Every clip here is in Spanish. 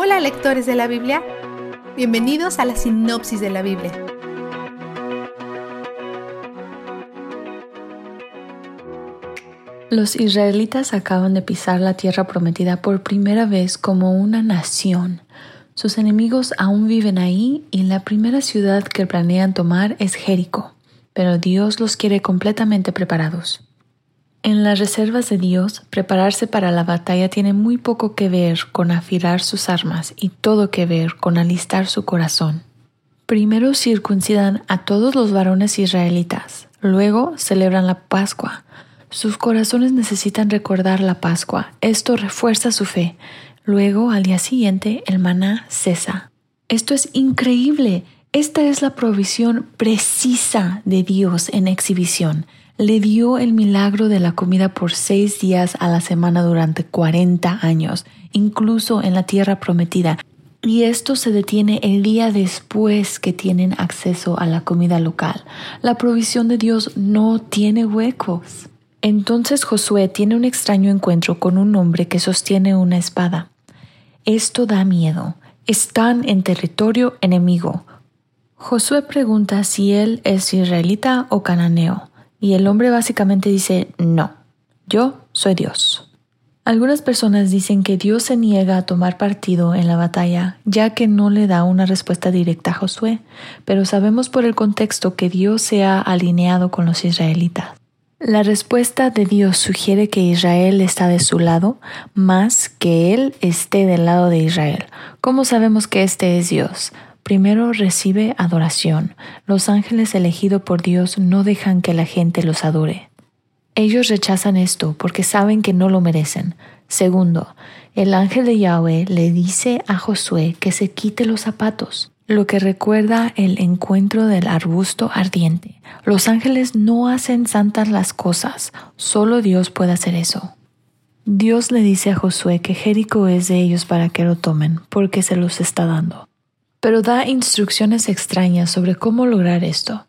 Hola lectores de la Biblia, bienvenidos a la sinopsis de la Biblia. Los israelitas acaban de pisar la tierra prometida por primera vez como una nación. Sus enemigos aún viven ahí y la primera ciudad que planean tomar es Jericó, pero Dios los quiere completamente preparados. En las reservas de Dios, prepararse para la batalla tiene muy poco que ver con afilar sus armas y todo que ver con alistar su corazón. Primero circuncidan a todos los varones israelitas, luego celebran la Pascua. Sus corazones necesitan recordar la Pascua, esto refuerza su fe. Luego, al día siguiente, el maná cesa. Esto es increíble. Esta es la provisión precisa de Dios en exhibición le dio el milagro de la comida por seis días a la semana durante cuarenta años, incluso en la tierra prometida. Y esto se detiene el día después que tienen acceso a la comida local. La provisión de Dios no tiene huecos. Entonces Josué tiene un extraño encuentro con un hombre que sostiene una espada. Esto da miedo. Están en territorio enemigo. Josué pregunta si él es israelita o cananeo. Y el hombre básicamente dice, no, yo soy Dios. Algunas personas dicen que Dios se niega a tomar partido en la batalla, ya que no le da una respuesta directa a Josué, pero sabemos por el contexto que Dios se ha alineado con los israelitas. La respuesta de Dios sugiere que Israel está de su lado, más que Él esté del lado de Israel. ¿Cómo sabemos que este es Dios? Primero recibe adoración. Los ángeles elegidos por Dios no dejan que la gente los adore. Ellos rechazan esto porque saben que no lo merecen. Segundo, el ángel de Yahweh le dice a Josué que se quite los zapatos, lo que recuerda el encuentro del arbusto ardiente. Los ángeles no hacen santas las cosas, solo Dios puede hacer eso. Dios le dice a Josué que Jericó es de ellos para que lo tomen, porque se los está dando pero da instrucciones extrañas sobre cómo lograr esto.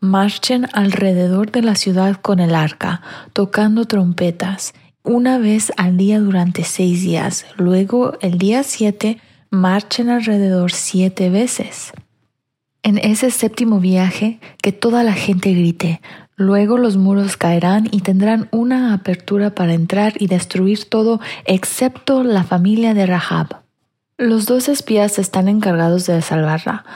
Marchen alrededor de la ciudad con el arca, tocando trompetas, una vez al día durante seis días. Luego, el día siete, marchen alrededor siete veces. En ese séptimo viaje, que toda la gente grite. Luego los muros caerán y tendrán una apertura para entrar y destruir todo excepto la familia de Rahab. Los dos espías están encargados de salvarla.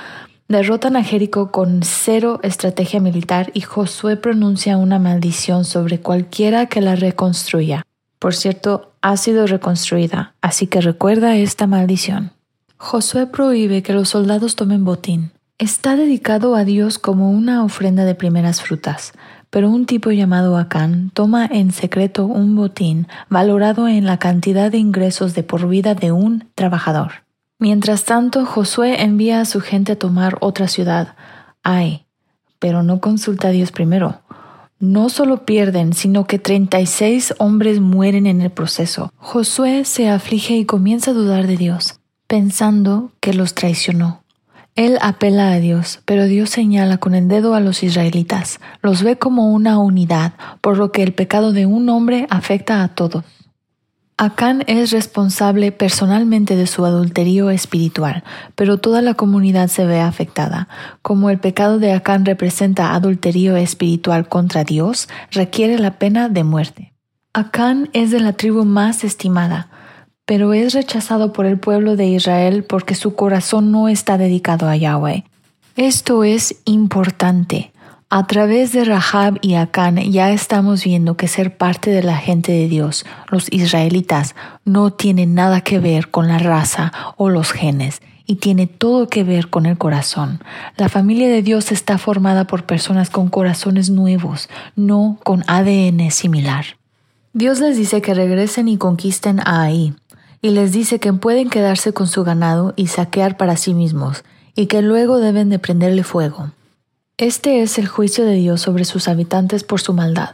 Derrotan a Jericó con cero estrategia militar y Josué pronuncia una maldición sobre cualquiera que la reconstruya. Por cierto, ha sido reconstruida, así que recuerda esta maldición. Josué prohíbe que los soldados tomen botín. Está dedicado a Dios como una ofrenda de primeras frutas pero un tipo llamado Acán toma en secreto un botín valorado en la cantidad de ingresos de por vida de un trabajador. Mientras tanto, Josué envía a su gente a tomar otra ciudad. Ay, pero no consulta a Dios primero. No solo pierden, sino que 36 hombres mueren en el proceso. Josué se aflige y comienza a dudar de Dios, pensando que los traicionó. Él apela a Dios, pero Dios señala con el dedo a los israelitas, los ve como una unidad, por lo que el pecado de un hombre afecta a todos. Acán es responsable personalmente de su adulterio espiritual, pero toda la comunidad se ve afectada. Como el pecado de Acán representa adulterio espiritual contra Dios, requiere la pena de muerte. Acán es de la tribu más estimada, pero es rechazado por el pueblo de Israel porque su corazón no está dedicado a Yahweh. Esto es importante. A través de Rahab y Acán ya estamos viendo que ser parte de la gente de Dios, los israelitas, no tiene nada que ver con la raza o los genes y tiene todo que ver con el corazón. La familia de Dios está formada por personas con corazones nuevos, no con ADN similar. Dios les dice que regresen y conquisten a Ahí, y les dice que pueden quedarse con su ganado y saquear para sí mismos, y que luego deben de prenderle fuego. Este es el juicio de Dios sobre sus habitantes por su maldad.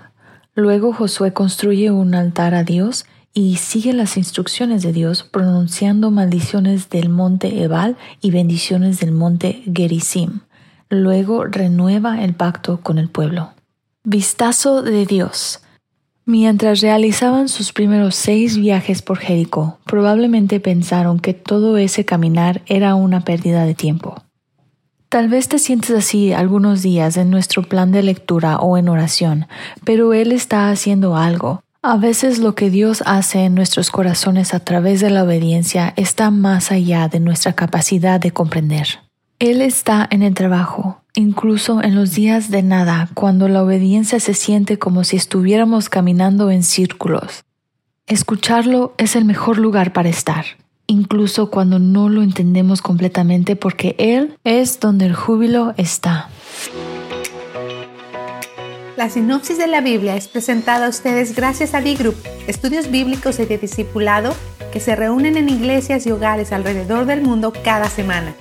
Luego Josué construye un altar a Dios y sigue las instrucciones de Dios pronunciando maldiciones del monte Ebal y bendiciones del monte Gerizim. Luego renueva el pacto con el pueblo. Vistazo de Dios. Mientras realizaban sus primeros seis viajes por Jericó, probablemente pensaron que todo ese caminar era una pérdida de tiempo. Tal vez te sientes así algunos días en nuestro plan de lectura o en oración, pero Él está haciendo algo. A veces lo que Dios hace en nuestros corazones a través de la obediencia está más allá de nuestra capacidad de comprender. Él está en el trabajo, incluso en los días de nada, cuando la obediencia se siente como si estuviéramos caminando en círculos. Escucharlo es el mejor lugar para estar, incluso cuando no lo entendemos completamente porque Él es donde el júbilo está. La sinopsis de la Biblia es presentada a ustedes gracias a D-Group, estudios bíblicos y de discipulado que se reúnen en iglesias y hogares alrededor del mundo cada semana.